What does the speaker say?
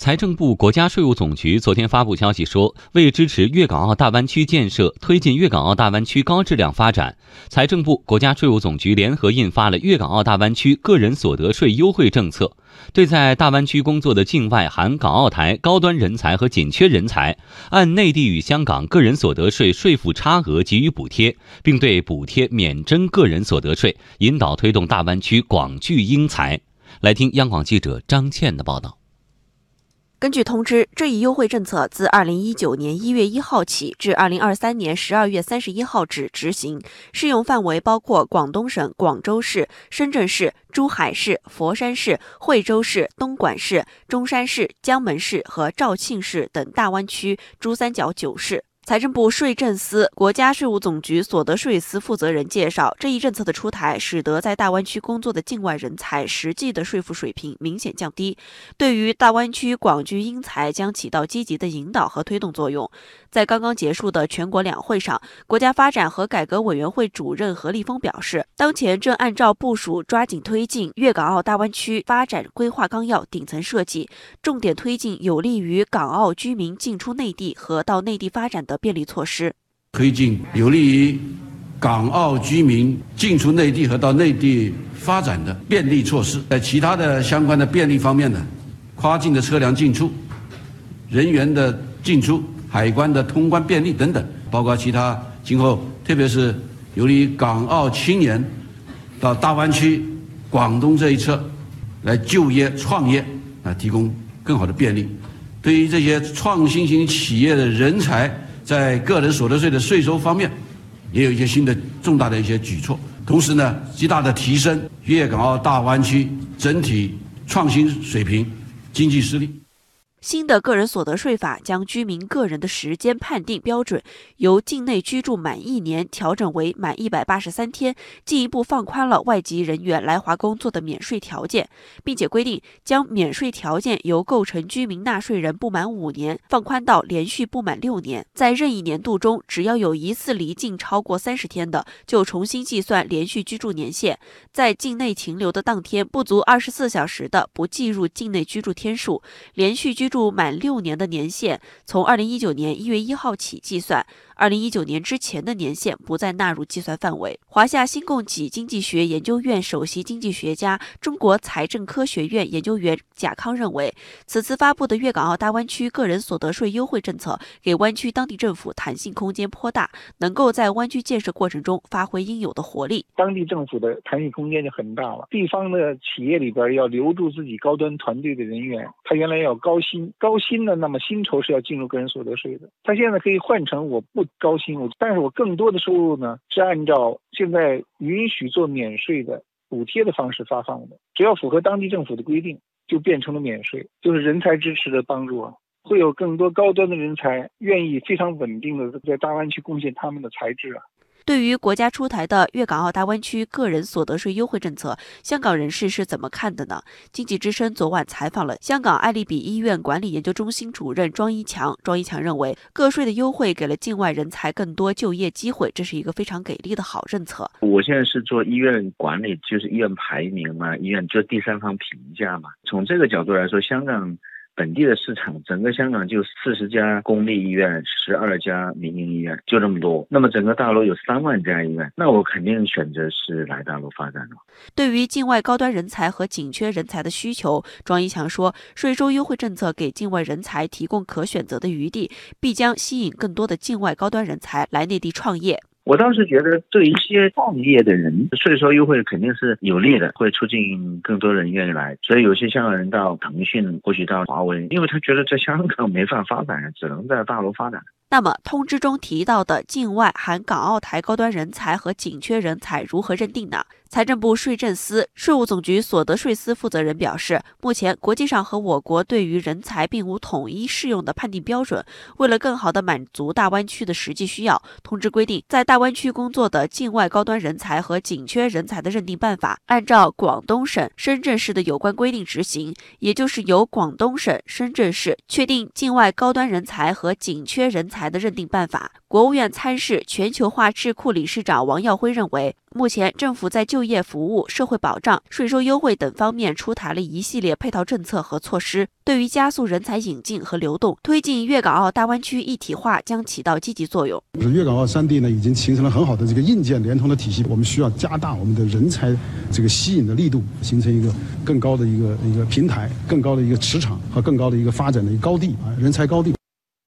财政部、国家税务总局昨天发布消息说，为支持粤港澳大湾区建设，推进粤港澳大湾区高质量发展，财政部、国家税务总局联合印发了《粤港澳大湾区个人所得税优惠政策》，对在大湾区工作的境外含港澳台高端人才和紧缺人才，按内地与香港个人所得税税负差额给予补贴，并对补贴免征个人所得税，引导推动大湾区广聚英才。来听央广记者张倩的报道。根据通知，这一优惠政策自二零一九年一月一号起至二零二三年十二月三十一号止执行，适用范围包括广东省广州市、深圳市、珠海市、佛山市、惠州市、东莞市、中山市、江门市和肇庆市等大湾区珠三角九市。财政部税政司、国家税务总局所得税司负责人介绍，这一政策的出台，使得在大湾区工作的境外人才实际的税负水平明显降低，对于大湾区广聚英才将起到积极的引导和推动作用。在刚刚结束的全国两会上，国家发展和改革委员会主任何立峰表示，当前正按照部署，抓紧推进粤港澳大湾区发展规划纲要顶层设计，重点推进有利于港澳居民进出内地和到内地发展的。便利措施，推进有利于港澳居民进出内地和到内地发展的便利措施。在其他的相关的便利方面呢，跨境的车辆进出、人员的进出、海关的通关便利等等，包括其他今后特别是有利于港澳青年到大湾区、广东这一侧来就业创业啊，提供更好的便利。对于这些创新型企业的人才。在个人所得税的税收方面，也有一些新的重大的一些举措，同时呢，极大的提升粤港澳大湾区整体创新水平、经济实力。新的个人所得税法将居民个人的时间判定标准由境内居住满一年调整为满一百八十三天，进一步放宽了外籍人员来华工作的免税条件，并且规定将免税条件由构成居民纳税人不满五年放宽到连续不满六年，在任意年度中，只要有一次离境超过三十天的，就重新计算连续居住年限；在境内停留的当天不足二十四小时的，不计入境内居住天数，连续居。住满六年的年限，从二零一九年一月一号起计算。二零一九年之前的年限不再纳入计算范围。华夏新供给经济学研究院首席经济学家、中国财政科学院研究员贾康认为，此次发布的粤港澳大湾区个人所得税优惠政策，给湾区当地政府弹性空间颇大，能够在湾区建设过程中发挥应有的活力。当地政府的弹性空间就很大了。地方的企业里边要留住自己高端团队的人员，他原来要高薪，高薪的那么薪酬是要进入个人所得税的。他现在可以换成我不。高薪，我但是我更多的收入呢是按照现在允许做免税的补贴的方式发放的，只要符合当地政府的规定，就变成了免税，就是人才支持的帮助啊，会有更多高端的人才愿意非常稳定的在大湾区贡献他们的才智啊。对于国家出台的粤港澳大湾区个人所得税优惠政策，香港人士是怎么看的呢？经济之声昨晚采访了香港爱丽比医院管理研究中心主任庄一强。庄一强认为，个税的优惠给了境外人才更多就业机会，这是一个非常给力的好政策。我现在是做医院管理，就是医院排名嘛，医院做第三方评价嘛。从这个角度来说，香港。本地的市场，整个香港就四十家公立医院，十二家民营医院，就这么多。那么整个大陆有三万家医院，那我肯定选择是来大陆发展了。对于境外高端人才和紧缺人才的需求，庄一强说，税收优惠政策给境外人才提供可选择的余地，必将吸引更多的境外高端人才来内地创业。我倒是觉得，对一些创业的人，税收优惠肯定是有利的，会促进更多人愿意来。所以有些香港人到腾讯，或许到华为，因为他觉得在香港没法发展，只能在大陆发展。那么，通知中提到的境外含港澳台高端人才和紧缺人才如何认定呢？财政部税政司、税务总局所得税司负责人表示，目前国际上和我国对于人才并无统一适用的判定标准。为了更好地满足大湾区的实际需要，通知规定，在大湾区工作的境外高端人才和紧缺人才的认定办法，按照广东省、深圳市的有关规定执行，也就是由广东省、深圳市确定境外高端人才和紧缺人才的认定办法。国务院参事、全球化智库理事长王耀辉认为，目前，政府在就业服务、社会保障、税收优惠等方面出台了一系列配套政策和措施，对于加速人才引进和流动、推进粤港澳大湾区一体化将起到积极作用。粤港澳三地呢，已经形成了很好的这个硬件联通的体系，我们需要加大我们的人才这个吸引的力度，形成一个更高的一个一个平台、更高的一个磁场和更高的一个发展的一个高地啊，人才高地。